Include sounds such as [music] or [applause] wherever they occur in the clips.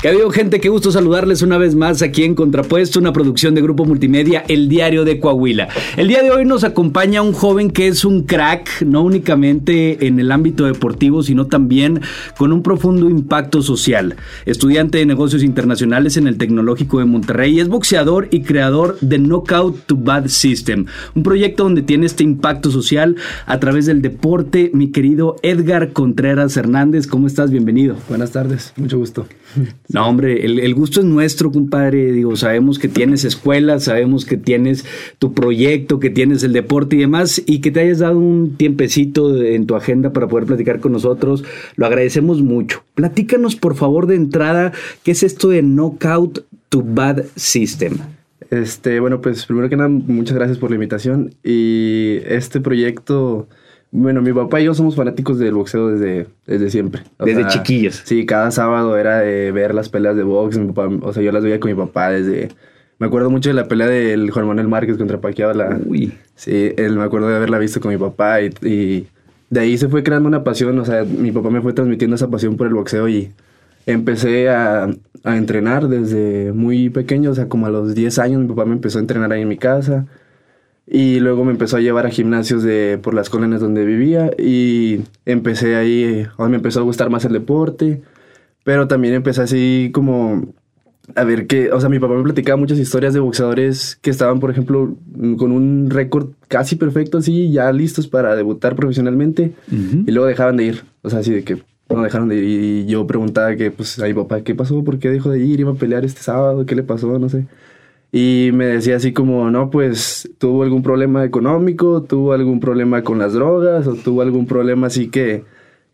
¿Qué ha habido, gente? Qué gusto saludarles una vez más aquí en Contrapuesto, una producción de Grupo Multimedia, El Diario de Coahuila. El día de hoy nos acompaña un joven que es un crack, no únicamente en el ámbito deportivo, sino también con un profundo impacto social. Estudiante de negocios internacionales en el Tecnológico de Monterrey, es boxeador y creador de Knockout to Bad System, un proyecto donde tiene este impacto social a través del deporte. Mi querido Edgar Contreras Hernández, ¿cómo estás? Bienvenido. Buenas tardes, mucho gusto. [laughs] No, hombre, el, gusto es nuestro, compadre. Digo, sabemos que tienes escuela, sabemos que tienes tu proyecto, que tienes el deporte y demás, y que te hayas dado un tiempecito en tu agenda para poder platicar con nosotros. Lo agradecemos mucho. Platícanos, por favor, de entrada, ¿qué es esto de Knockout to Bad System? Este, bueno, pues primero que nada, muchas gracias por la invitación. Y este proyecto bueno, mi papá y yo somos fanáticos del boxeo desde, desde siempre. desde chiquillos. Sí, cada sábado era de ver las peleas de box. o sea, yo las veía con mi papá desde... Me acuerdo mucho de la pelea del Juan Manuel Márquez contra Paquiao. La, Uy. Sí, él, me acuerdo de haberla visto con mi papá y, y, de ahí se fue creando una pasión. O sea, mi papá me fue transmitiendo esa pasión por el boxeo y empecé a, a entrenar desde muy pequeño. O sea, como a los 10 años mi papá me empezó a entrenar ahí en mi casa. Y luego me empezó a llevar a gimnasios de, por las colonias donde vivía y empecé ahí, me empezó a gustar más el deporte, pero también empecé así como a ver que, o sea, mi papá me platicaba muchas historias de boxeadores que estaban, por ejemplo, con un récord casi perfecto, así, ya listos para debutar profesionalmente y luego dejaban de ir, o sea, así de que no dejaron de ir y yo preguntaba que, pues, a mi papá, ¿qué pasó? ¿Por qué dejó de ir? Iba a pelear este sábado, ¿qué le pasó? No sé. Y me decía así como, no, pues tuvo algún problema económico, tuvo algún problema con las drogas o tuvo algún problema así que,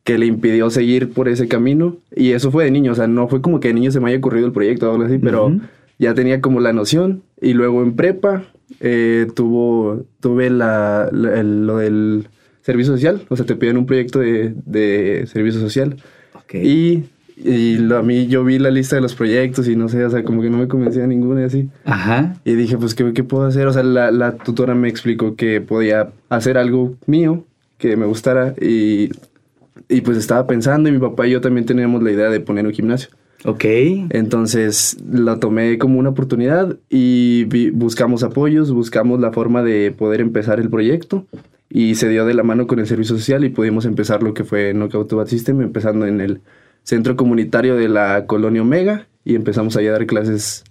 que le impidió seguir por ese camino. Y eso fue de niño, o sea, no fue como que de niño se me haya ocurrido el proyecto o algo así, pero ya tenía como la noción. Y luego en prepa eh, tuvo, tuve la, lo del servicio social, o sea, te piden un proyecto de, de servicio social. Okay. Y y a mí yo vi la lista de los proyectos y no sé, o sea, como que no me convencía ninguno y así. Ajá. Y dije, pues, ¿qué, qué puedo hacer? O sea, la, la, tutora me explicó que podía hacer algo mío, que me gustara y, y pues estaba pensando y mi papá y yo también teníamos la idea de poner un gimnasio. Ok. Entonces lo tomé como una oportunidad y buscamos apoyos, buscamos la forma de poder empezar el proyecto y se dio de la mano con el servicio social y pudimos empezar lo que fue Knockout Bad System, empezando en el centro comunitario de la colonia Omega y empezamos ahí a dar clases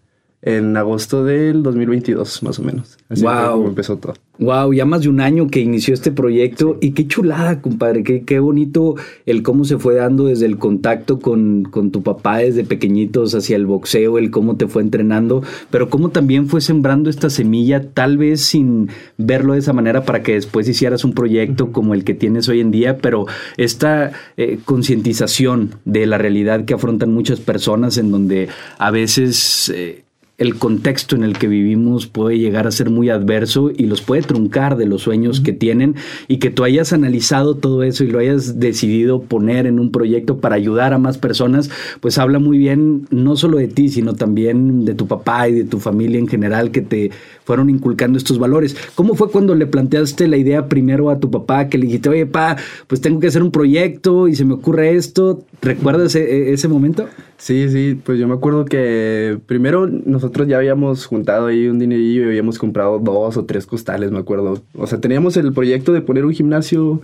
en agosto del 2022, más o menos. Así wow. empezó todo. Wow, ya más de un año que inició este proyecto y qué chulada, compadre, qué, qué bonito el cómo se fue dando desde el contacto con, con, tu papá desde pequeñitos hacia el boxeo, el cómo te fue entrenando, pero cómo también fue sembrando esta semilla, tal vez sin verlo de esa manera para que después hicieras un proyecto como el que tienes hoy en día, pero esta eh, concientización de la realidad que afrontan muchas personas en donde a veces... Eh, el contexto en el que vivimos puede llegar a ser muy adverso y los puede truncar de los sueños que tienen y que tú hayas analizado todo eso y lo hayas decidido poner en un proyecto para ayudar a más personas, pues habla muy bien no solo de ti, sino también de tu papá y de tu familia en general que te fueron inculcando estos valores. ¿Cómo fue cuando le planteaste la idea primero a tu papá que le dijiste, oye, pa, pues tengo que hacer un proyecto y se me ocurre esto? ¿Recuerdas e-, ese, momento? Sí, sí, pues yo me acuerdo que primero nosotros ya habíamos juntado ahí un dinerillo y habíamos comprado dos o tres costales, me acuerdo. O sea, teníamos el proyecto de poner un gimnasio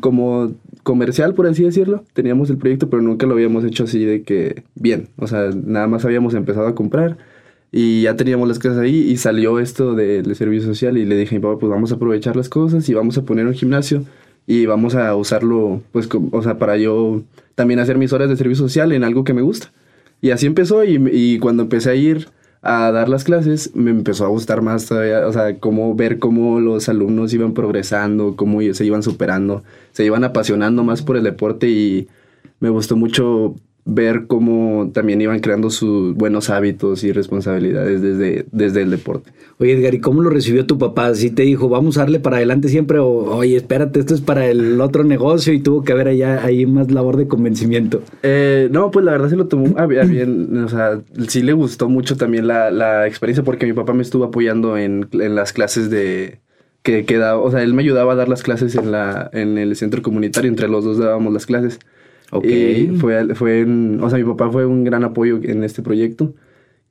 como comercial, por así decirlo. Teníamos el proyecto, pero nunca lo habíamos hecho así de que bien. O sea, nada más habíamos empezado a comprar y ya teníamos las cosas ahí y salió esto del servicio social y le dije a mi papá, pues vamos a aprovechar las cosas y vamos a poner un gimnasio y vamos a usarlo, pues, o sea, para yo también hacer mis horas de servicio social en algo que me gusta. Y así empezó y, y cuando empecé a ir a dar las clases, me empezó a gustar más todavía, o sea, cómo ver cómo los alumnos iban progresando, cómo se iban superando, se iban apasionando más por el deporte y me gustó mucho ver cómo también iban creando sus buenos hábitos y responsabilidades desde, desde el deporte. Oye, Edgar, ¿y cómo lo recibió tu papá? ¿Sí te dijo, vamos a darle para adelante siempre? O, oye, espérate, esto es para el otro negocio y tuvo que haber allá ahí más labor de convencimiento. Eh, no, pues la verdad se lo tomó bien. O sea, sí le gustó mucho también la, la experiencia porque mi papá me estuvo apoyando en, en las clases de, que, que o sea, él me ayudaba a dar las clases en, la, en el centro comunitario, entre los dos dábamos las clases. Ok. Y fue, fue o sea, mi papá fue un gran apoyo en este proyecto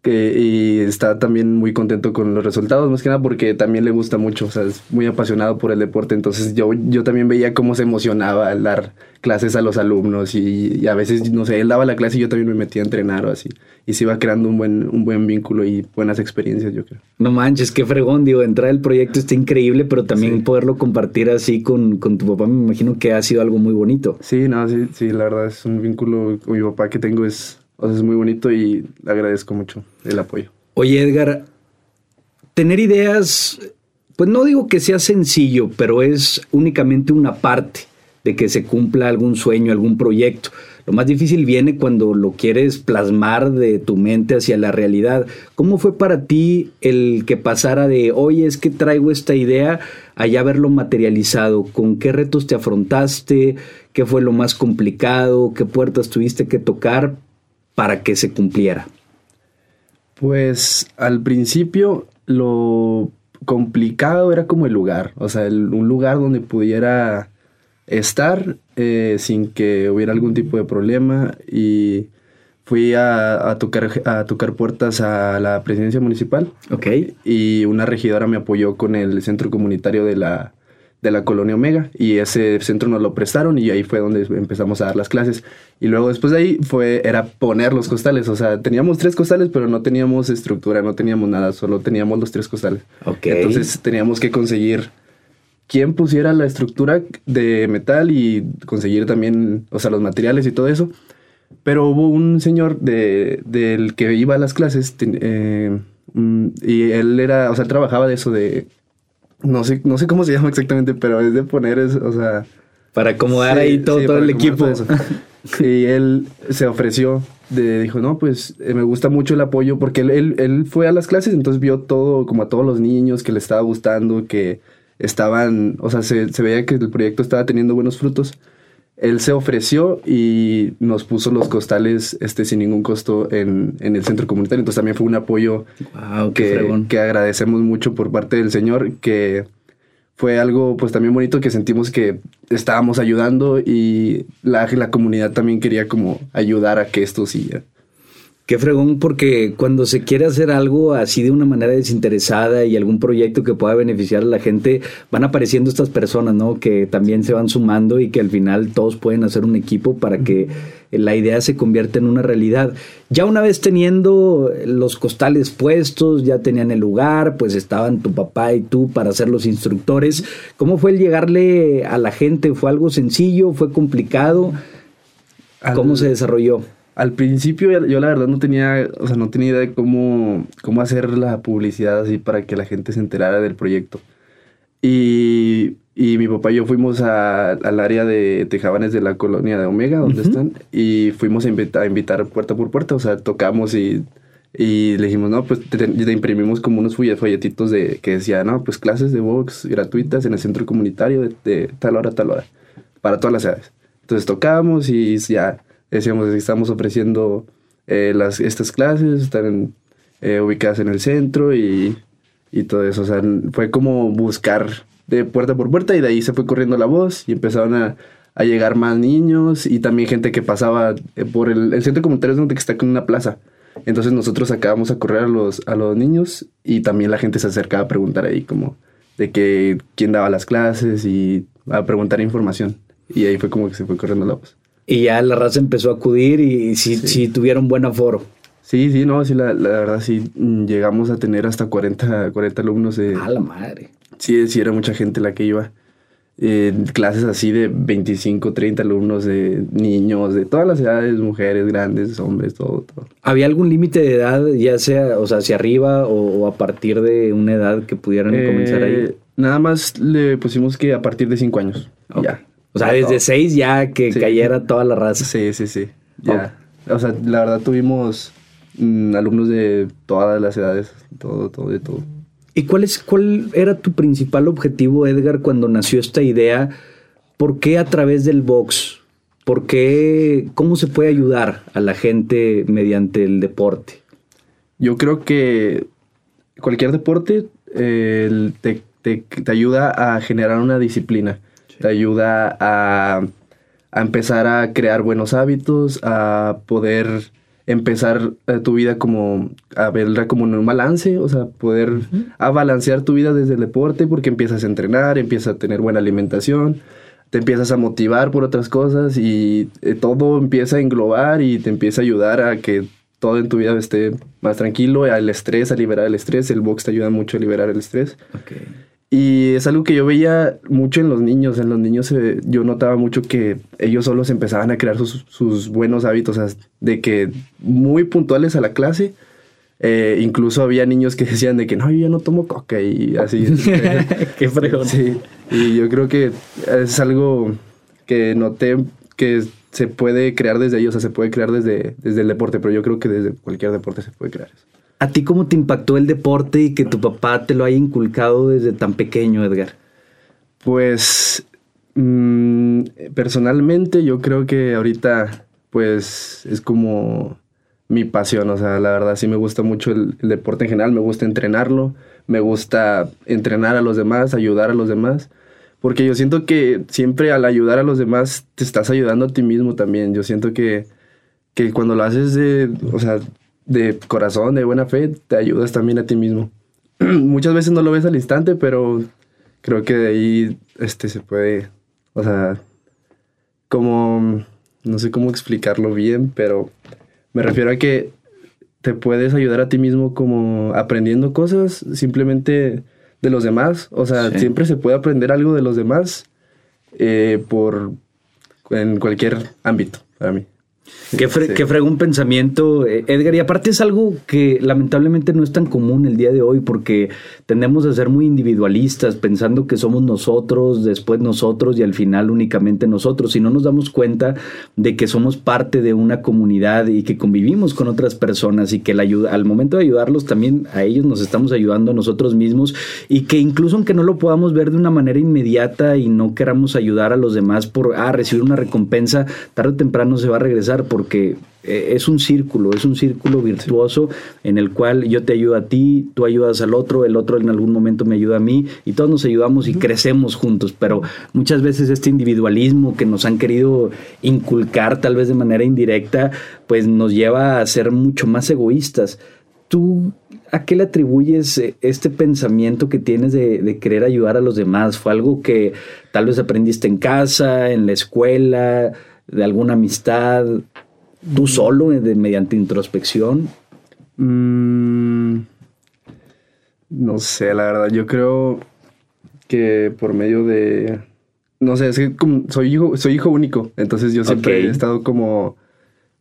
que, y está también muy contento con los resultados, más que nada porque también le gusta mucho, o sea, es muy apasionado por el deporte, entonces yo, yo también veía cómo se emocionaba al dar clases a los alumnos y, a veces, no sé, él daba la clase y yo también me metía a entrenar o así, y se iba creando un buen, un buen vínculo y buenas experiencias, yo creo. No manches, qué fregón, digo, entrar al proyecto está increíble, pero también poderlo compartir así con, con tu papá, me imagino que ha sido algo muy bonito. Sí, no, sí, sí, la verdad es un vínculo con mi papá que tengo es o sea, es muy bonito y le agradezco mucho el apoyo. Oye, Edgar, tener ideas, pues no digo que sea sencillo, pero es únicamente una parte de que se cumpla algún sueño, algún proyecto. Lo más difícil viene cuando lo quieres plasmar de tu mente hacia la realidad. ¿Cómo fue para ti el que pasara de, oye, es que traigo esta idea, a ya verlo materializado? ¿Con qué retos te afrontaste? ¿Qué fue lo más complicado? ¿Qué puertas tuviste que tocar para que se cumpliera? Pues al principio lo complicado era como el lugar, o sea, un lugar donde pudiera estar eh, sin que hubiera algún tipo de problema y fui a, tocar, a tocar puertas a la presidencia municipal. Ok. Y una regidora me apoyó con el centro comunitario de la, de la colonia Omega y ese centro nos lo prestaron y ahí fue donde empezamos a dar las clases. Y luego después de ahí fue era poner los costales o sea teníamos tres costales pero no teníamos estructura no teníamos nada solo teníamos los tres costales. Okay. entonces teníamos que conseguir quién pusiera la estructura de metal y conseguir también o sea los materiales y todo eso. Pero hubo un señor de, del que iba a las clases eh, mm, y él era o sea él trabajaba de eso de no sé, no sé cómo se llama exactamente, pero es de poner, o sea... Para acomodar ahí todo, todo el equipo. [laughs] y él se ofreció, de, dijo, no, pues eh, me gusta mucho el apoyo, porque él, él, fue a las clases, entonces vio todo, como a todos los niños que le estaba gustando, que estaban, o sea, se, se veía que el proyecto estaba teniendo buenos frutos él se ofreció y nos puso los costales este, sin ningún costo en, el centro comunitario. Entonces también fue un apoyo que, que, agradecemos mucho por parte del Señor, que fue algo pues también bonito que sentimos que estábamos ayudando y la, la comunidad también quería como ayudar a que esto siga. Qué fregón, porque cuando se quiere hacer algo así de una manera desinteresada y algún proyecto que pueda beneficiar a la gente, van apareciendo estas personas, ¿no? Que también se van sumando y que al final todos pueden hacer un equipo para que la idea se convierta en una realidad. Ya una vez teniendo los costales puestos, ya tenían el lugar, pues estaban tu papá y tú para ser los instructores. ¿Cómo fue el llegarle a la gente? ¿Fue algo sencillo? ¿Fue complicado? ¿Cómo se desarrolló? Al principio yo la verdad no tenía, o sea, no tenía idea de cómo, cómo hacer la publicidad así para que la gente se enterara del proyecto. Y, y mi papá y yo fuimos al área de Tejabanes de la colonia de Omega, donde están, y fuimos a invitar, a invitar, puerta por puerta, o sea, tocamos y, y le dijimos, no, pues te, imprimimos como unos folletitos de, que decía, no, pues clases de box gratuitas en el centro comunitario de, de tal hora a tal hora, para todas las edades. Entonces tocamos y ya decíamos, estamos ofreciendo eh, las, estas clases, están eh, ubicadas en el centro y, y, todo eso. O sea, fue como buscar de puerta por puerta y de ahí se fue corriendo la voz y empezaron a, a llegar más niños y también gente que pasaba eh, por el, el centro comunitario donde está con una plaza. Entonces nosotros acabamos a correr a los, a los niños y también la gente se acercaba a preguntar ahí como de que quién daba las clases y a preguntar información. Y ahí fue como que se fue corriendo la voz. Y ya la raza empezó a acudir y sí, sí. tuvieron buen aforo. Sí, sí, no, sí, la, la, verdad sí, mm, llegamos a tener hasta 40, 40 alumnos. De, a la madre. Sí, sí, era mucha gente la que iba. Eh, clases así de 25, 30 alumnos, de niños, de todas las edades, mujeres, grandes, hombres, todo, todo. ¿Había algún límite de edad, ya sea, o sea, hacia arriba o, a partir de una edad que pudieran comenzar ahí? Eh, nada más le pusimos que a partir de 5 años. Ya. O sea, desde seis ya que cayera toda la raza. Sí, sí, sí. Ya. O sea, la verdad tuvimos mm, alumnos de todas las edades, todo, todo, de todo. ¿Y cuál, es, cuál era tu principal objetivo, Edgar, cuando nació esta idea? ¿Por qué a través del box? ¿Por qué? ¿Cómo se puede ayudar a la gente mediante el deporte? Yo creo que cualquier deporte eh, te, te, te ayuda a generar una disciplina te ayuda a, a empezar a crear buenos hábitos, a poder empezar eh, tu vida como a verla como en un balance, o sea, poder a balancear tu vida desde el deporte porque empiezas a entrenar, empiezas a tener buena alimentación, te empiezas a motivar por otras cosas y eh, todo empieza a englobar y te empieza a ayudar a que todo en tu vida esté más tranquilo, al estrés, a liberar el estrés, el box te ayuda mucho a liberar el estrés. Okay. Y es algo que yo veía mucho en los niños. En los niños eh, yo notaba mucho que ellos solos empezaban a crear sus, sus buenos hábitos, de que muy puntuales a la clase. Eh, incluso había niños que [laughs] decían de que no, yo ya no tomo coca y así. [laughs] Qué fregón. Sí, y yo creo que es algo que noté que se puede crear desde ellos, o sea, se puede crear desde, desde el deporte, pero yo creo que desde cualquier deporte se puede crear eso. ¿A ti cómo te impactó el deporte y que tu papá te lo haya inculcado desde tan pequeño, Edgar? Pues mmm, personalmente yo creo que ahorita pues es como mi pasión, o sea, la verdad sí me gusta mucho el, el, deporte en general, me gusta entrenarlo, me gusta entrenar a los demás, ayudar a los demás, porque yo siento que siempre al ayudar a los demás te estás ayudando a ti mismo también, yo siento que, que cuando lo haces de, o sea, de corazón, de buena fe, te ayudas también a ti mismo. [clears throat] Muchas veces no lo ves al instante, pero creo que de ahí este, se puede, o sea, como, no sé cómo explicarlo bien, pero me refiero a que te puedes ayudar a ti mismo como aprendiendo cosas simplemente de los demás. O sea, sí. siempre se puede aprender algo de los demás eh, por en cualquier ámbito para mí. Qué, fre sí. qué pensamiento, eh, Edgar. Y aparte es algo que lamentablemente no es tan común el día de hoy porque tendemos a ser muy individualistas, pensando que somos nosotros, después nosotros y al final únicamente nosotros. Y no nos damos cuenta de que somos parte de una comunidad y que convivimos con otras personas y que la ayuda, al momento de ayudarlos también a ellos nos estamos ayudando a nosotros mismos y que incluso aunque no lo podamos ver de una manera inmediata y no queramos ayudar a los demás por ah, recibir una recompensa, tarde o temprano se va a regresar porque eh, es un círculo, es un círculo virtuoso en el cual yo te ayudo a ti, tú ayudas al otro, el otro en algún momento me ayuda a mí y todos nos ayudamos y crecemos juntos, pero muchas veces este individualismo que nos han querido inculcar tal vez de manera indirecta, pues nos lleva a ser mucho más egoístas. ¿Tú a qué le atribuyes este pensamiento que tienes de, de, querer ayudar a los demás? ¿Fue algo que tal vez aprendiste en casa, en la escuela, de alguna amistad? tú solo de, mediante introspección? Mm, no sé, la verdad, yo creo que por medio de... No sé, es que como soy hijo, soy hijo único, entonces yo siempre okay. he estado como...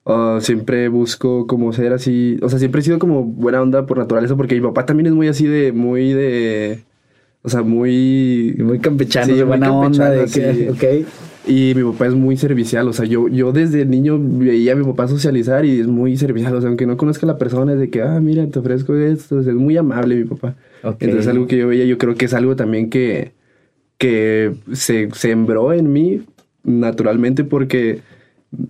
Uh, siempre busco como ser así, o sea, siempre he sido como buena onda por naturaleza, porque mi papá también es muy así de, muy de... O sea, muy... Muy campechano, sí, buena onda. De que, sí. okay. Y mi papá es muy servicial, o sea, yo, yo desde niño veía a mi papá socializar y es muy servicial, o sea, aunque no conozca a la persona, es de que, ah, mira, te ofrezco esto, es muy amable mi papá. Okay. Entonces, algo que yo veía, yo creo que es algo también que, que se sembró en mí naturalmente porque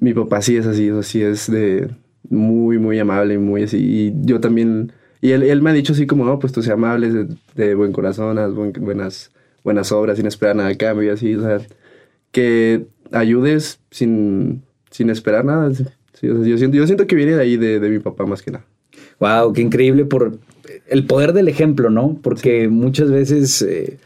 mi papá sí es así, o sea, sí es de muy, muy amable, muy así, y yo también, y él, él me ha dicho así como, no, pues tú seas amable, de, de buen corazón, haz buen, buenas, buenas obras, sin esperar nada a cambio, y así, o sea que ayudes sin, sin esperar nada. Yo, siento, que viene de ahí, de, de, mi papá más que nada. Wow, qué increíble por el poder del ejemplo, ¿no? Porque muchas veces eh,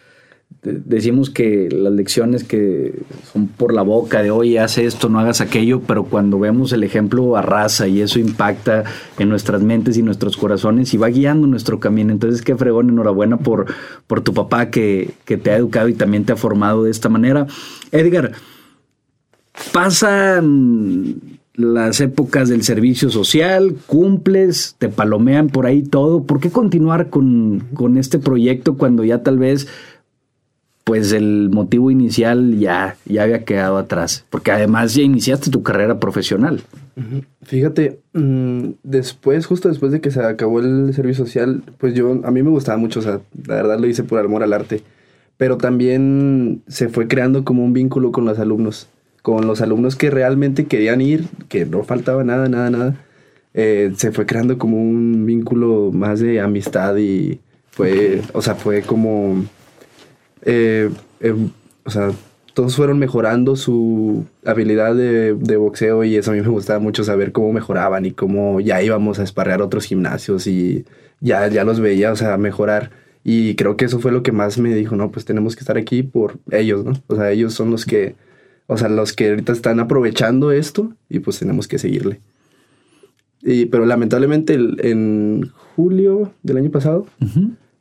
decimos que las lecciones que son por la boca de oye, haz esto, no hagas aquello, pero cuando vemos el ejemplo arrasa y eso impacta en nuestras mentes y nuestros corazones y va guiando nuestro camino. Entonces, qué fregón, enhorabuena por, por tu papá que, que te ha educado y también te ha formado de esta manera. Edgar, pasan las épocas del servicio social, cumples, te palomean por ahí todo. ¿Por qué continuar con, con este proyecto cuando ya tal vez pues el motivo inicial ya, ya había quedado atrás, porque además ya iniciaste tu carrera profesional. Fíjate, mmm, después, justo después de que se acabó el servicio social, pues yo, a mí me gustaba mucho, o sea, la verdad lo hice por amor al arte, pero también se fue creando como un vínculo con los alumnos, con los alumnos que realmente querían ir, que no faltaba nada, nada, nada, eh, se fue creando como un vínculo más de amistad y fue, o sea, fue como eh, eh, o sea, todos fueron mejorando su habilidad de, de, boxeo y eso a mí me gustaba mucho saber cómo mejoraban y cómo ya íbamos a esparrear otros gimnasios y ya, ya los veía, o sea, mejorar. Y creo que eso fue lo que más me dijo, no, pues tenemos que estar aquí por ellos, ¿no? O sea, ellos son los que, o sea, los que ahorita están aprovechando esto y pues tenemos que seguirle. Y, pero lamentablemente en julio del año pasado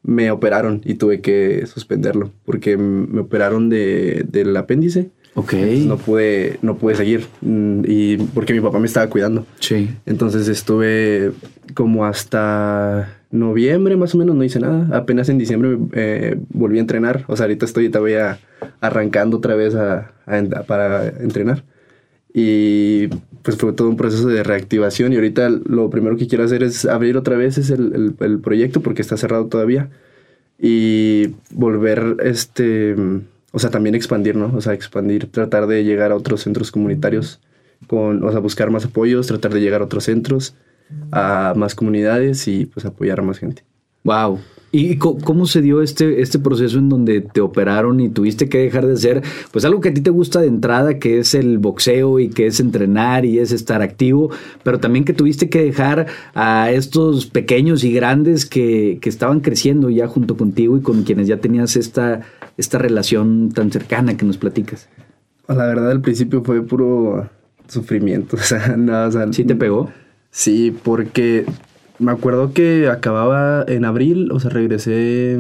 me operaron y tuve que suspenderlo porque me operaron de, del apéndice. Ok. no pude, no pude seguir mm, y porque mi papá me estaba cuidando. Sí. Entonces estuve como hasta noviembre más o menos, no hice nada. Apenas en diciembre eh, volví a entrenar. O sea, ahorita estoy todavía arrancando otra vez a, para entrenar. Y pues fue todo un proceso de reactivación y ahorita lo primero que quiero hacer es abrir otra vez es el, el, proyecto porque está cerrado todavía y volver este o sea también expandir no o sea expandir tratar de llegar a otros centros comunitarios con o sea buscar más apoyos tratar de llegar a otros centros a más comunidades y pues apoyar a más gente. Wow ¿Y cómo se dio este, este proceso en donde te operaron y tuviste que dejar de hacer pues algo que a ti te gusta de entrada, que es el boxeo y que es entrenar y es estar activo, pero también que tuviste que dejar a estos pequeños y grandes que, que estaban creciendo ya junto contigo y con quienes ya tenías esta, esta relación tan cercana que nos platicas? La verdad, al principio fue puro sufrimiento. [laughs] O sea, no, o sea, ¿Sí te pegó? Sí, porque me acuerdo que acababa en abril, o sea, regresé,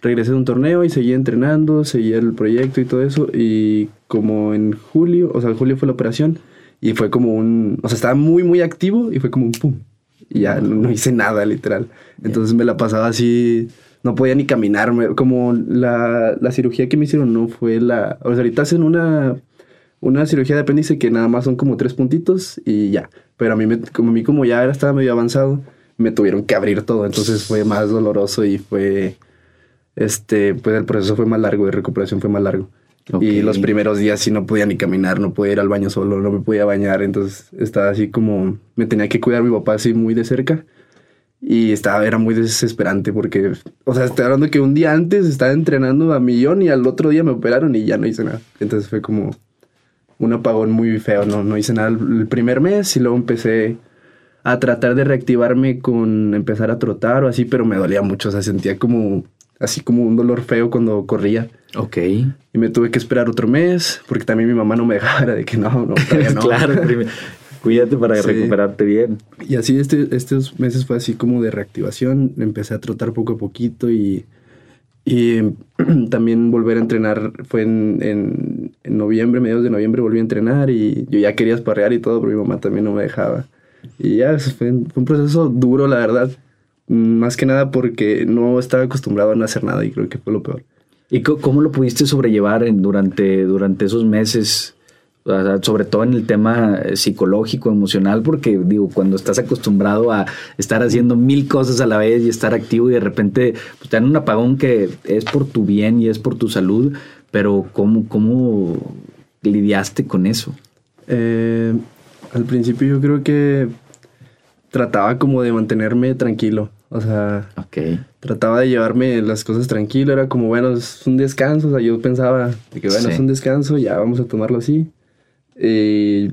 regresé de un torneo y seguía entrenando, seguía el proyecto y todo eso. Y como en julio, o sea, en julio fue la operación y fue como un, o sea, estaba muy, muy activo y fue como un pum. Y ya no, hice nada, literal. Entonces me la pasaba así, no podía ni caminar. Como la, la cirugía que me hicieron no fue la, o sea, ahorita hacen una una cirugía de apéndice que nada más son como tres puntitos y ya. Pero a mí, me, como a mí como ya estaba medio avanzado, me tuvieron que abrir todo. Entonces fue más doloroso y fue, este, pues el proceso fue más largo, de recuperación fue más largo. Y los primeros días sí no podía ni caminar, no podía ir al baño solo, no me podía bañar. Entonces estaba así como, me tenía que cuidar mi papá así muy de cerca. Y estaba, era muy desesperante porque, o sea, estoy hablando que un día antes estaba entrenando a millón y al otro día me operaron y ya no hice nada. Entonces fue como, un apagón muy feo, no, no hice nada el primer mes y luego empecé a tratar de reactivarme con empezar a trotar o así, pero me dolía mucho, o sea, sentía como así como un dolor feo cuando corría. Ok. Y me tuve que esperar otro mes, porque también mi mamá no me dejaba, de que no, no, [laughs] no. claro, cuídate para recuperarte bien. Y así este, estos meses fue así como de reactivación, empecé a trotar poco a poquito y y [clears throat] también volver a entrenar fue en, en, en, noviembre, mediados de noviembre volví a entrenar y yo ya quería esparrear y todo, pero mi mamá también no me dejaba. Y ya, fue, un proceso duro, la verdad. Más que nada porque no estaba acostumbrado a no hacer nada y creo que fue lo peor. ¿Y cómo lo pudiste sobrellevar durante, durante esos meses sobre todo en el tema eh, psicológico, emocional, porque digo, cuando estás acostumbrado a estar haciendo mil cosas a la vez y estar activo y de repente pues, te dan un apagón que es por tu bien y es por tu salud, pero ¿cómo, cómo lidiaste con eso? Eh, al principio yo creo que trataba como de mantenerme tranquilo. O sea, trataba de llevarme las cosas tranquilo. Era como, bueno, es un descanso. O sea, yo pensaba de que, bueno, es un descanso, ya vamos a tomarlo así. Y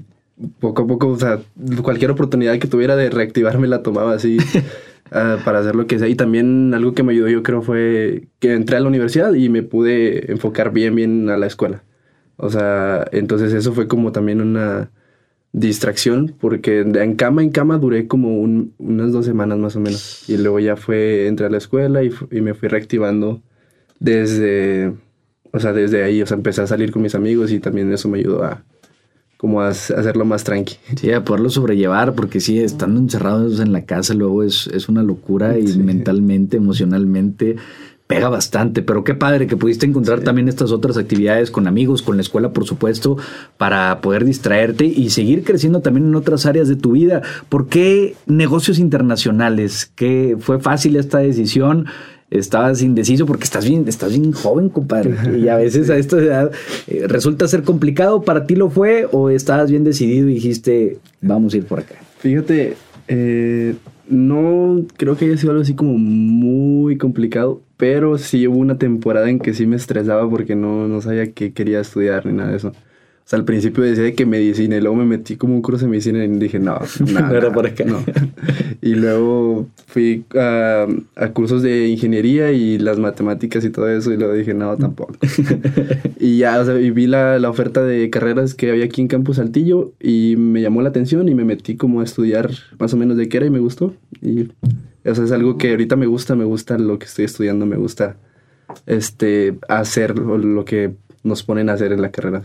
poco a poco, o sea, cualquier oportunidad que tuviera de reactivarme la tomaba así [laughs] ah, para hacer lo que sea. Y también algo que me ayudó, yo creo, fue que entré a la universidad y me pude enfocar bien, bien a la escuela. O sea, entonces eso fue como también una distracción, porque en cama en cama duré como unas dos semanas más o menos. Y luego ya fue, entré a la escuela y, y me fui reactivando desde, o sea, desde ahí. O sea, empecé a salir con mis amigos y también eso me ayudó a, como a hacerlo más tranqui. Sí, a poderlo sobrellevar, porque sí, estando encerrados en la casa luego es, es una locura y mentalmente, emocionalmente pega bastante, pero qué padre que pudiste encontrar también estas otras actividades con amigos, con la escuela, por supuesto, para poder distraerte y seguir creciendo también en otras áreas de tu vida. ¿Por qué negocios internacionales? ¿Qué fue fácil esta decisión? Estabas indeciso porque estás bien, estás bien joven, compadre. [laughs] Y a veces a esta edad eh, resulta ser complicado. ¿Para ti lo fue o estabas bien decidido y dijiste, vamos a ir por acá? Fíjate, eh, no creo que haya sido algo así como muy complicado, pero sí hubo una temporada en que sí me estresaba porque no, no sabía qué quería estudiar ni nada de eso. O sea, al principio decía de que medicina y luego me metí como un curso de medicina y dije, no, [laughs] no era por acá. No. y luego fui a, a, cursos de ingeniería y las matemáticas y todo eso y luego dije, no, tampoco. [laughs] y ya, o sea, y vi la, la, oferta de carreras que había aquí en Campus Saltillo y me llamó la atención y me metí como a estudiar más o menos de qué era y me gustó. Y eso es algo que ahorita me gusta, me gusta lo que estoy estudiando, me gusta este, hacer lo que nos ponen a hacer en la carrera.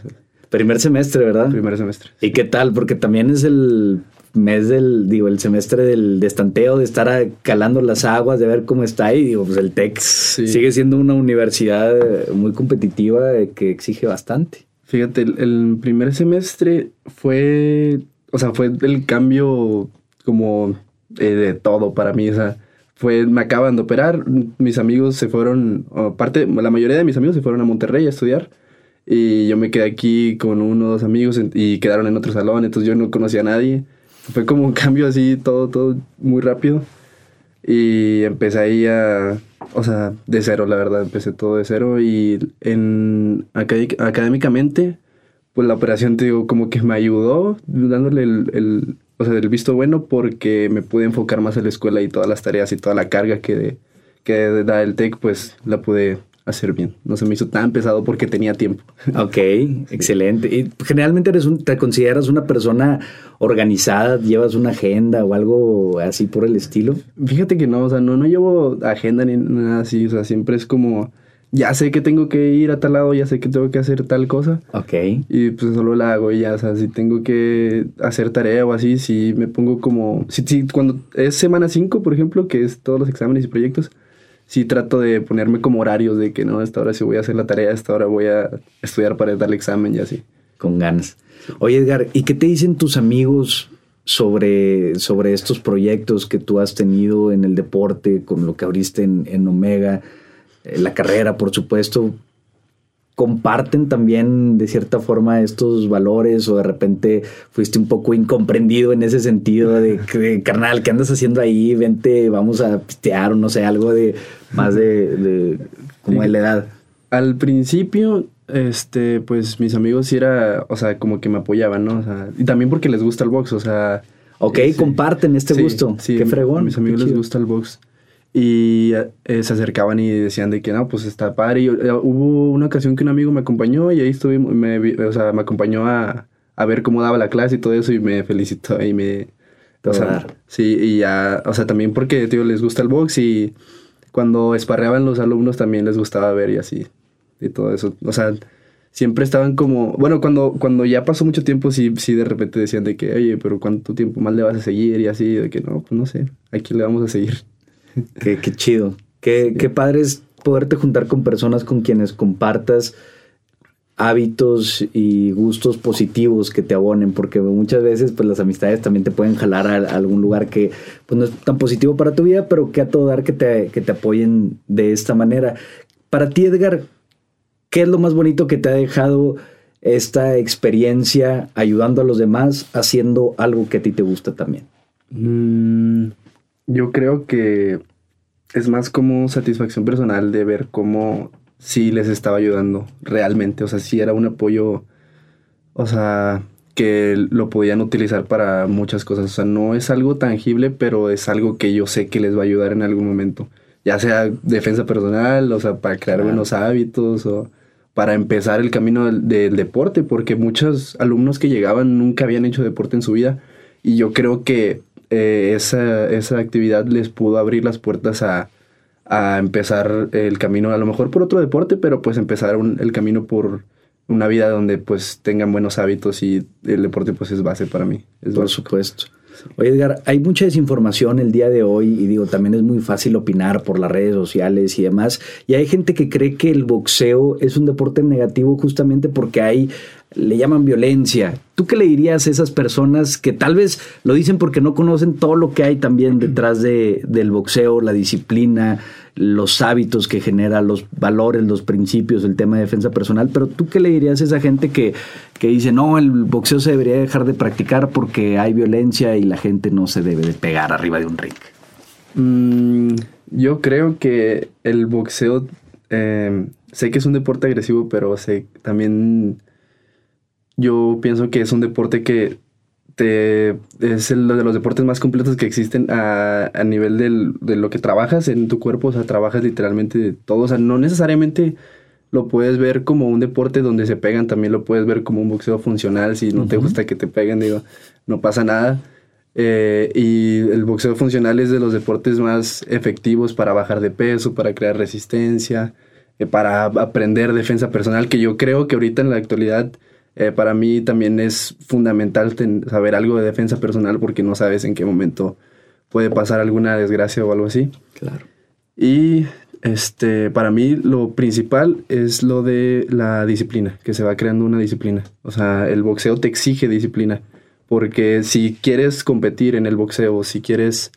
Primer semestre, ¿verdad? Primer semestre. ¿Y qué tal? Porque también es el mes del, digo, el semestre del destanteo, de estar calando las aguas, de ver cómo está ahí. Digo, pues el TEC sigue siendo una universidad muy competitiva que exige bastante. Fíjate, el, primer semestre fue, o sea, fue el cambio como eh, de todo para mí. O sea, fue, me acaban de operar, mis amigos se fueron, aparte, la mayoría de mis amigos se fueron a Monterrey a estudiar. Y yo me quedé aquí con uno o dos amigos y quedaron en otro salón, entonces yo no conocía a nadie. Fue como un [laughs] cambio así, todo, todo muy rápido. Y empecé ahí a, o sea, de cero, la verdad, empecé todo de cero. Y en académicamente, pues la operación, te digo, como que me ayudó dándole el, el, o sea, el visto bueno porque me pude enfocar más en la escuela y todas las tareas y toda la carga que, que da el TEC, pues la pude hacer bien. No se me hizo tan pesado porque tenía tiempo. [laughs] Ok, excelente. ¿Y generalmente eres un, te consideras una persona organizada? ¿Llevas una agenda o algo así por el estilo? Fíjate que no, o sea, no, no llevo agenda ni nada así. O sea, siempre es como, ya sé que tengo que ir a tal lado, ya sé que tengo que hacer tal cosa. Ok. Y pues solo la hago y ya, o sea, si tengo que hacer tarea o así, si me pongo como, si, si cuando es semana 5, por ejemplo, que es todos los exámenes y proyectos, sí trato de ponerme como horarios de que no, esta hora sí voy a hacer la tarea, a esta hora voy a estudiar para dar el examen y así. Con ganas. Oye, Edgar, ¿y qué te dicen tus amigos sobre, sobre estos proyectos que tú has tenido en el deporte, con lo que abriste en, en Omega, eh, la carrera, por supuesto? Comparten también de cierta forma estos valores o de repente fuiste un poco incomprendido en ese sentido de, [laughs] que, carnal, ¿qué andas haciendo ahí? Vente, vamos a pistear o no sé, algo de más de, como de la edad. Al principio, este, pues mis amigos sí era, o sea, como que me apoyaban, ¿no? O sea, y también porque les gusta el box, o sea... Ok, comparten este gusto. Sí, Qué fregón. A mis amigos les gusta el box. Y eh, se acercaban y decían de que no, pues está padre. Y, eh, hubo una ocasión que un amigo me acompañó y ahí estuve, me, o sea, me acompañó a, a, ver cómo daba la clase y todo eso y me felicitó y me... O sea, sí, y ya, o sea, también porque, tío, les gusta el box y cuando esparreaban los alumnos también les gustaba ver y así, y todo eso. O sea, siempre estaban como, bueno, cuando, cuando ya pasó mucho tiempo, sí, sí de repente decían de que, oye, pero ¿cuánto tiempo más le vas a seguir? Y así, de que no, pues no sé, aquí le vamos a seguir. Qué, qué chido. Qué, qué padre es poderte juntar con personas con quienes compartas hábitos y gustos positivos que te abonen, porque muchas veces pues las amistades también te pueden jalar a, algún lugar que pues no es tan positivo para tu vida, pero que a todo dar que te, que te apoyen de esta manera. Para ti, Edgar, ¿qué es lo más bonito que te ha dejado esta experiencia ayudando a los demás haciendo algo que a ti te gusta también? Mm, yo creo que es más como satisfacción personal de ver cómo sí les estaba ayudando realmente. O sea, sí era un apoyo, o sea, que lo podían utilizar para muchas cosas. O sea, no es algo tangible, pero es algo que yo sé que les va a ayudar en algún momento. Ya sea defensa personal, o sea, para crear buenos hábitos o para empezar el camino del, del, deporte, porque muchos alumnos que llegaban nunca habían hecho deporte en su vida. Y yo creo que eh, esa, esa, actividad les pudo abrir las puertas a, a, empezar el camino, a lo mejor por otro deporte, pero pues empezar el camino por una vida donde pues tengan buenos hábitos y el deporte pues es base para mí. Es por supuesto. Oye Edgar, hay mucha desinformación el día de hoy y digo, también es muy fácil opinar por las redes sociales y demás. Y hay gente que cree que el boxeo es un deporte negativo justamente porque hay le llaman violencia. ¿Tú qué le dirías a esas personas que tal vez lo dicen porque no conocen todo lo que hay también detrás de, del boxeo, la disciplina, los hábitos que genera, los valores, los principios, el tema de defensa personal? Pero tú qué le dirías a esa gente que, que dice, no, el boxeo se debería dejar de practicar porque hay violencia y la gente no se debe de pegar arriba de un ring? Mm, yo creo que el boxeo, eh, sé que es un deporte agresivo, pero sé también yo pienso que es un deporte que te, es el de los deportes más completos que existen a, a nivel del, de lo que trabajas en tu cuerpo, o sea, trabajas literalmente todo, o sea, no necesariamente lo puedes ver como un deporte donde se pegan, también lo puedes ver como un boxeo funcional, si no te gusta que te peguen, digo, no pasa nada. Eh, y el boxeo funcional es de los deportes más efectivos para bajar de peso, para crear resistencia, eh, para aprender defensa personal, que yo creo que ahorita en la actualidad eh, para mí también es fundamental saber algo de defensa personal porque no sabes en qué momento puede pasar alguna desgracia o algo así. Claro. Y este, para mí lo principal es lo de la disciplina, que se va creando una disciplina. O sea, el boxeo te exige disciplina, porque si quieres competir en el boxeo, si quieres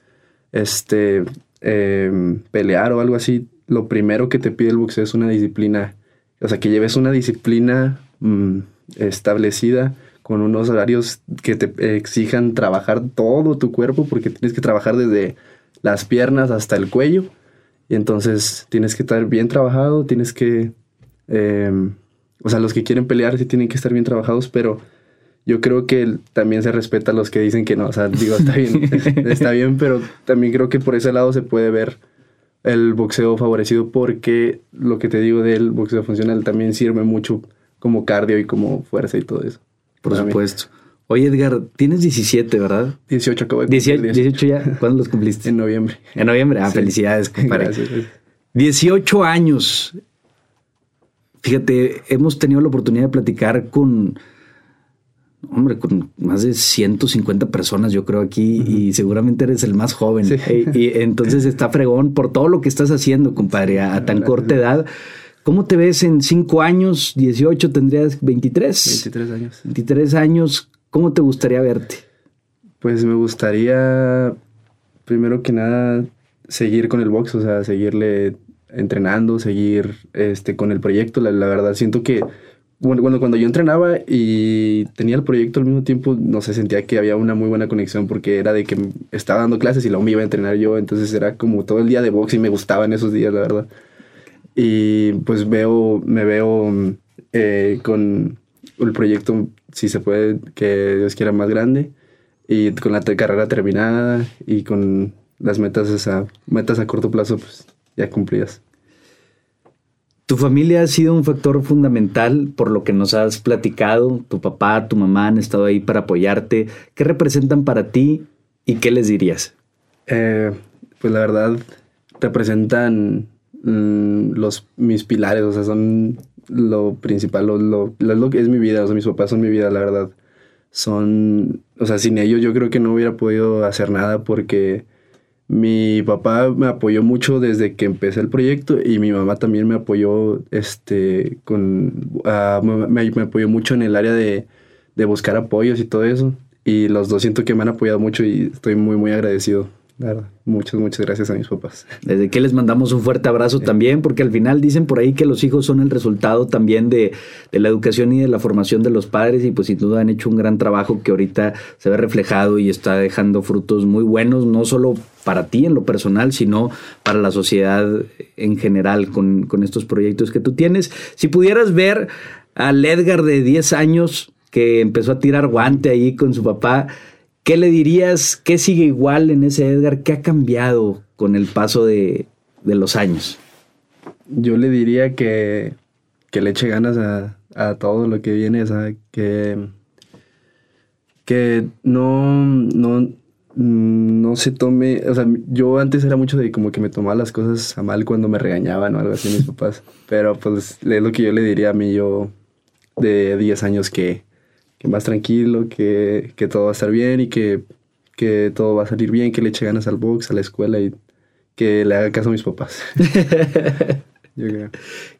este, em, pelear o algo así, lo primero que te pide el boxeo es una disciplina. O sea, que lleves una disciplina mm, establecida con unos horarios que te exijan trabajar todo tu cuerpo porque tienes que trabajar desde las piernas hasta el cuello. Y entonces tienes que estar bien trabajado, tienes que, em, o sea, los que quieren pelear sí tienen que estar bien trabajados, pero yo creo que también se respeta a los que dicen que no, o sea, digo, está bien, [laughs] está bien, pero también creo que por ese lado se puede ver el boxeo favorecido porque lo que te digo del boxeo funcional también sirve mucho como cardio y como fuerza y todo eso. Por supuesto. Oye, Edgar, tienes 17, ¿verdad? 18 acabo de 18, 18 ya. ¿Cuándo los cumpliste? en noviembre. En noviembre. Ah, felicidades, [laughs] compadre. Gracias. 18 años. Fíjate, hemos tenido la oportunidad de platicar con, hombre, con más de 150 personas, yo creo, aquí, y seguramente eres el más joven. Sí. Y, entonces [laughs] está fregón por todo lo que estás haciendo, compadre, a, tan corta edad. ¿Cómo te ves en cinco años? 18 tendrías 23. 23 años. 23 años. ¿Cómo te gustaría verte? Pues me gustaría, primero que nada, seguir con el box, o sea, seguirle entrenando, seguir este, con el proyecto. La, verdad, siento que bueno, cuando, cuando yo entrenaba y tenía el proyecto al mismo tiempo, no sé, sentía que había una muy buena conexión porque era de que estaba dando clases y luego me iba a entrenar yo, entonces era como todo el día de box y me gustaban esos días, la verdad. Y pues veo, me veo eh, con el proyecto, si se puede, que Dios quiera más grande, y con la carrera terminada y con las metas a, metas a corto plazo pues, ya cumplidas. Tu familia ha sido un factor fundamental por lo que nos has platicado. Tu papá, tu mamá han estado ahí para apoyarte. ¿Qué representan para ti y qué les dirías? Eh, pues la verdad, representan Mm, los, mis pilares, o sea, son lo principal, lo, lo, que es mi vida, o sea, mis papás son mi vida, la verdad. Son, o sea, sin ellos yo creo que no hubiera podido hacer nada porque mi papá me apoyó mucho desde que empecé el proyecto y mi mamá también me apoyó, este, con, me, me, apoyó mucho en el área de, de buscar apoyos y todo eso. Y los dos siento que me han apoyado mucho y estoy muy, muy agradecido. Muchas, muchas gracias a mis papás. Desde que les mandamos un fuerte abrazo también, porque al final dicen por ahí que los hijos son el resultado también de, la educación y de la formación de los padres y pues sin duda han hecho un gran trabajo que ahorita se ve reflejado y está dejando frutos muy buenos, no solo para ti en lo personal, sino para la sociedad en general con, con estos proyectos que tú tienes. Si pudieras ver al Edgar de 10 años que empezó a tirar guante ahí con su papá, ¿Qué le dirías? ¿Qué sigue igual en ese Edgar? ¿Qué ha cambiado con el paso de, los años? Yo le diría que, le eche ganas a, todo lo que viene, sea, que, que no, no, no se tome, o sea, yo antes era mucho de como que me tomaba las cosas a mal cuando me regañaban o algo así mis papás, pero pues es lo que yo le diría a mí yo de 10 años que, que más tranquilo, que, todo va a estar bien y que, todo va a salir bien, que le eche ganas al box, a la escuela y que le haga caso a mis papás. [laughs] Yo creo.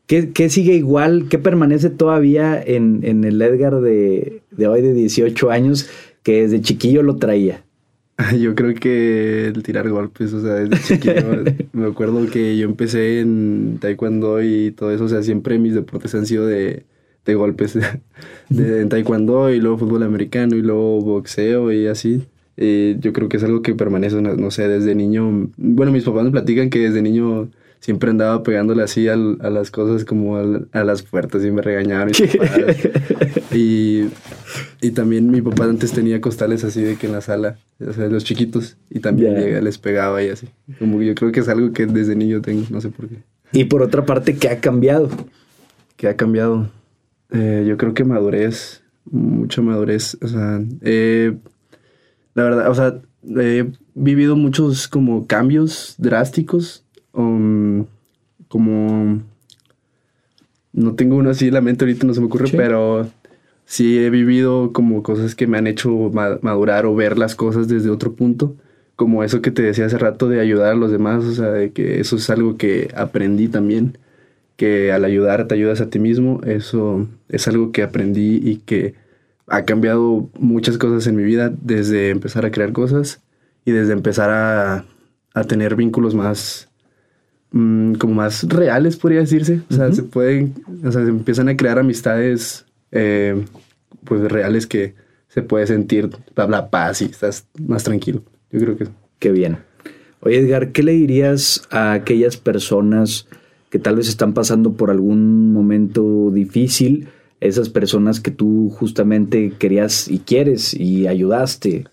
¿Qué, sigue igual? ¿Qué permanece todavía en, el Edgar de, hoy de 18 años que desde chiquillo lo traía? [laughs] Yo creo que el tirar golpes, o sea, desde chiquillo [laughs] me acuerdo que yo empecé en taekwondo y todo eso, o sea, siempre mis deportes han sido de, de golpes [laughs] de, en taekwondo y luego fútbol americano y luego boxeo y así. Y yo creo que es algo que permanece, no, sé, desde niño. Bueno, mis papás me platican que desde niño siempre andaba pegándole así a las cosas como a, las puertas y me regañaban. [laughs] y, y también mi papá antes tenía costales así de que en la sala, o sea, los chiquitos, y también les pegaba y así. Como que yo creo que es algo que desde niño tengo, no sé por qué. Y por otra parte, ¿qué ha cambiado? ¿Qué ha cambiado? Eh, yo creo que madurez, mucha madurez. O sea, la verdad, o sea, he vivido muchos como cambios drásticos. Um, como no tengo uno así en la mente ahorita, no se me ocurre, pero sí he vivido como cosas que me han hecho madurar o ver las cosas desde otro punto. Como eso que te decía hace rato de ayudar a los demás, o sea, de que eso es algo que aprendí también que al ayudar te ayudas a ti mismo, eso es algo que aprendí y que ha cambiado muchas cosas en mi vida desde empezar a crear cosas y desde empezar a, a tener vínculos más, mm, como más reales, podría decirse. O sea, se pueden, o sea, se empiezan a crear amistades, eh, pues reales que se puede sentir la paz y estás más tranquilo. Yo creo que... Qué bien. Oye, Edgar, ¿qué le dirías a aquellas personas que tal vez están pasando por algún momento difícil, esas personas que tú justamente querías y quieres y ayudaste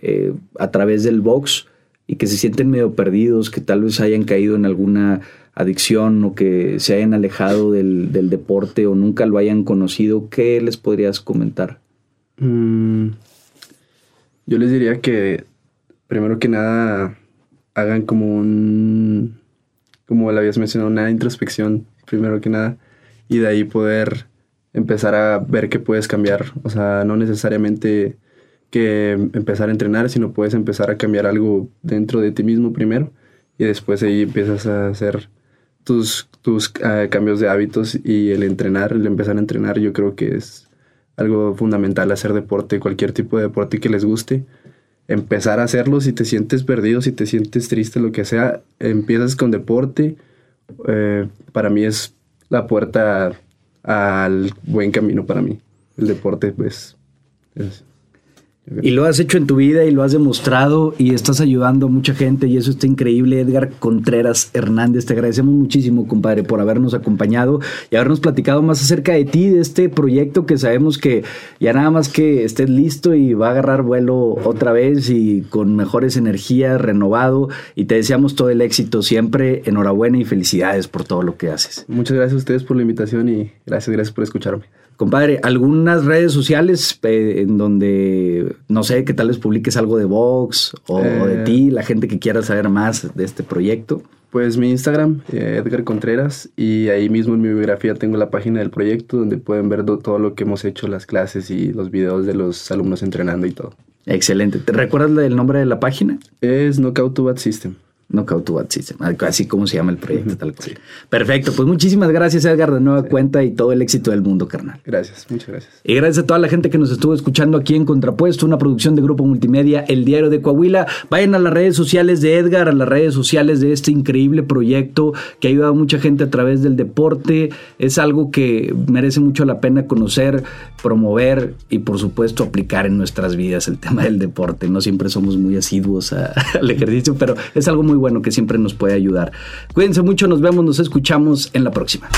eh, a través del box y que se sienten medio perdidos, que tal vez hayan caído en alguna adicción o que se hayan alejado del, deporte o nunca lo hayan conocido, ¿qué les podrías comentar? Mm, yo les diría que primero que nada hagan como un como le habías mencionado, una introspección primero que nada, y de ahí poder empezar a ver qué puedes cambiar. O sea, no necesariamente que empezar a entrenar, sino puedes empezar a cambiar algo dentro de ti mismo primero y después ahí empiezas a hacer tus, tus ah, cambios de hábitos y el entrenar, el empezar a entrenar, yo creo que es algo fundamental hacer deporte, cualquier tipo de deporte que les guste empezar a hacerlo si te sientes perdido, si te sientes triste, lo que sea, empiezas con deporte. Eh, para mí es la puerta al buen camino para mí. El deporte, pues, es, y lo has hecho en tu vida y lo has demostrado y estás ayudando a mucha gente y eso está increíble. Edgar Contreras Hernández, te agradecemos muchísimo, compadre, por habernos acompañado y habernos platicado más acerca de ti, de este proyecto que sabemos que ya nada más que estés listo y va a agarrar vuelo otra vez y con mejores energías, renovado y te deseamos todo el éxito siempre. Enhorabuena y felicidades por todo lo que haces. Muchas gracias a ustedes por la invitación y gracias, gracias por escucharme. Compadre, algunas redes sociales eh, en donde, no sé, que tal vez publiques algo de Vox o de eh. ti, la gente que quiera saber más de este proyecto. Pues mi Instagram, eh, Edgar Contreras, y ahí mismo en mi biografía tengo la página del proyecto donde pueden ver todo lo que hemos hecho, las clases y los videos de los alumnos entrenando y todo. Excelente. ¿Te recuerdas el nombre de la página? Es Knockout to Bad System. Knockout to Bad System, así como se llama el proyecto, tal cual. Perfecto, pues muchísimas gracias, Edgar, de nueva cuenta y todo el éxito del mundo, carnal. Gracias, muchas gracias. Y gracias a toda la gente que nos estuvo escuchando aquí en Contrapuesto, una producción de Grupo Multimedia, El Diario de Coahuila. Vayan a las redes sociales de Edgar, a las redes sociales de este increíble proyecto que ha ayudado a mucha gente a través del deporte. Es algo que merece mucho la pena conocer, promover y, por supuesto, aplicar en nuestras vidas el tema del deporte. No siempre somos muy asiduos [laughs] al ejercicio, pero es algo muy bueno que siempre nos puede ayudar. Cuídense mucho, nos vemos, nos escuchamos en la próxima.